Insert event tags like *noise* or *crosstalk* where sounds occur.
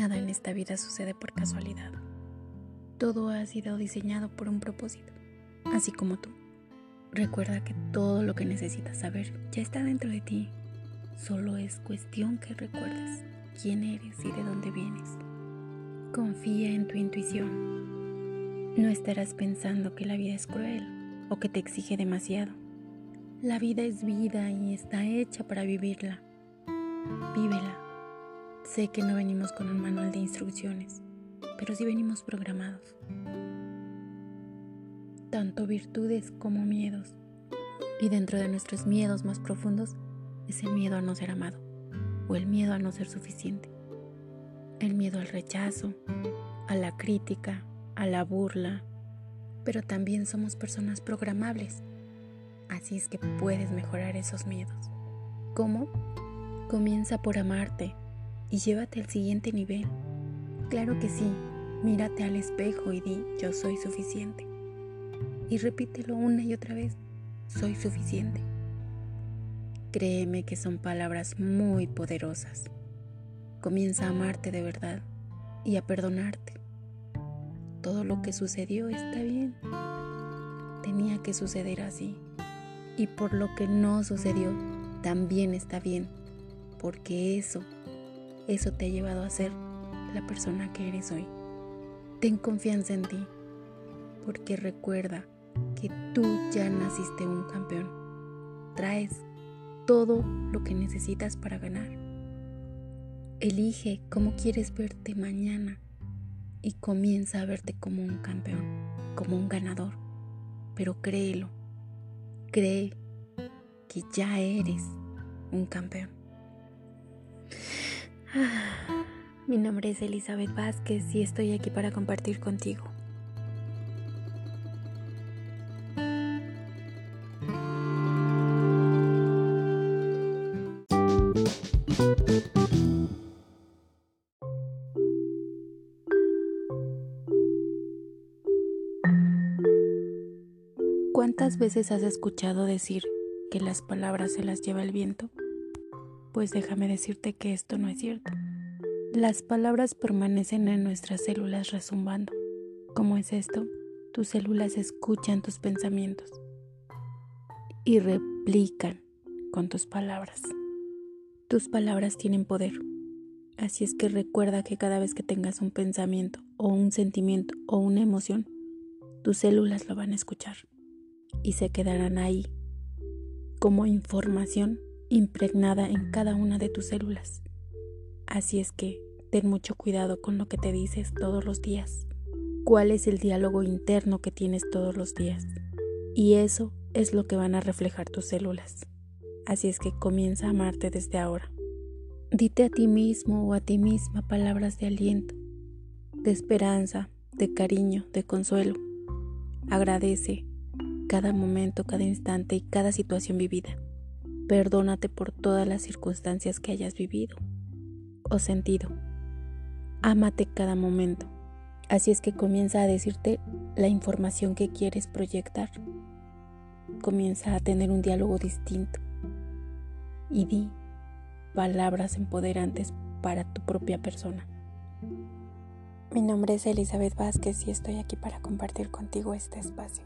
Nada en esta vida sucede por casualidad. Todo ha sido diseñado por un propósito, así como tú. Recuerda que todo lo que necesitas saber ya está dentro de ti. Solo es cuestión que recuerdes quién eres y de dónde vienes. Confía en tu intuición. No estarás pensando que la vida es cruel o que te exige demasiado. La vida es vida y está hecha para vivirla. Vívela. Sé que no venimos con un manual de instrucciones, pero sí venimos programados. Tanto virtudes como miedos. Y dentro de nuestros miedos más profundos es el miedo a no ser amado o el miedo a no ser suficiente. El miedo al rechazo, a la crítica, a la burla, pero también somos personas programables Así es que puedes mejorar esos miedos. ¿Cómo? Comienza por amarte y llévate al siguiente nivel. Claro que sí, mírate al espejo y di yo soy suficiente. Y repítelo una y otra vez, soy suficiente. Créeme que son palabras muy poderosas. Comienza a amarte de verdad y a perdonarte. Todo lo que sucedió está bien. Tenía que suceder así y por lo que no sucedió, también está bien, porque eso, eso te ha llevado a ser la persona que eres hoy. Ten confianza en ti, porque recuerda que tú ya naciste un campeón. Traes todo lo que necesitas para ganar. Elige cómo quieres verte mañana y comienza a verte como un campeón, como un ganador. Pero créelo, cree que ya eres un campeón. *sighs* Mi nombre es Elizabeth Vázquez y estoy aquí para compartir contigo. ¿Cuántas veces has escuchado decir que las palabras se las lleva el viento? Pues déjame decirte que esto no es cierto. Las palabras permanecen en nuestras células resumbando. ¿Cómo es esto? Tus células escuchan tus pensamientos y replican con tus palabras. Tus palabras tienen poder. Así es que recuerda que cada vez que tengas un pensamiento o un sentimiento o una emoción, tus células lo van a escuchar y se quedarán ahí como información impregnada en cada una de tus células. Así es que ten mucho cuidado con lo que te dices todos los días. ¿Cuál es el diálogo interno que tienes todos los días? Y eso es lo que van a reflejar tus células. Así es que comienza a amarte desde ahora. Dite a ti mismo o a ti misma palabras de aliento, de esperanza, de cariño, de consuelo. Agradece, cada momento, cada instante y cada situación vivida. Perdónate por todas las circunstancias que hayas vivido o sentido. Ámate cada momento. Así es que comienza a decirte la información que quieres proyectar. Comienza a tener un diálogo distinto. Y di palabras empoderantes para tu propia persona. Mi nombre es Elizabeth Vázquez y estoy aquí para compartir contigo este espacio.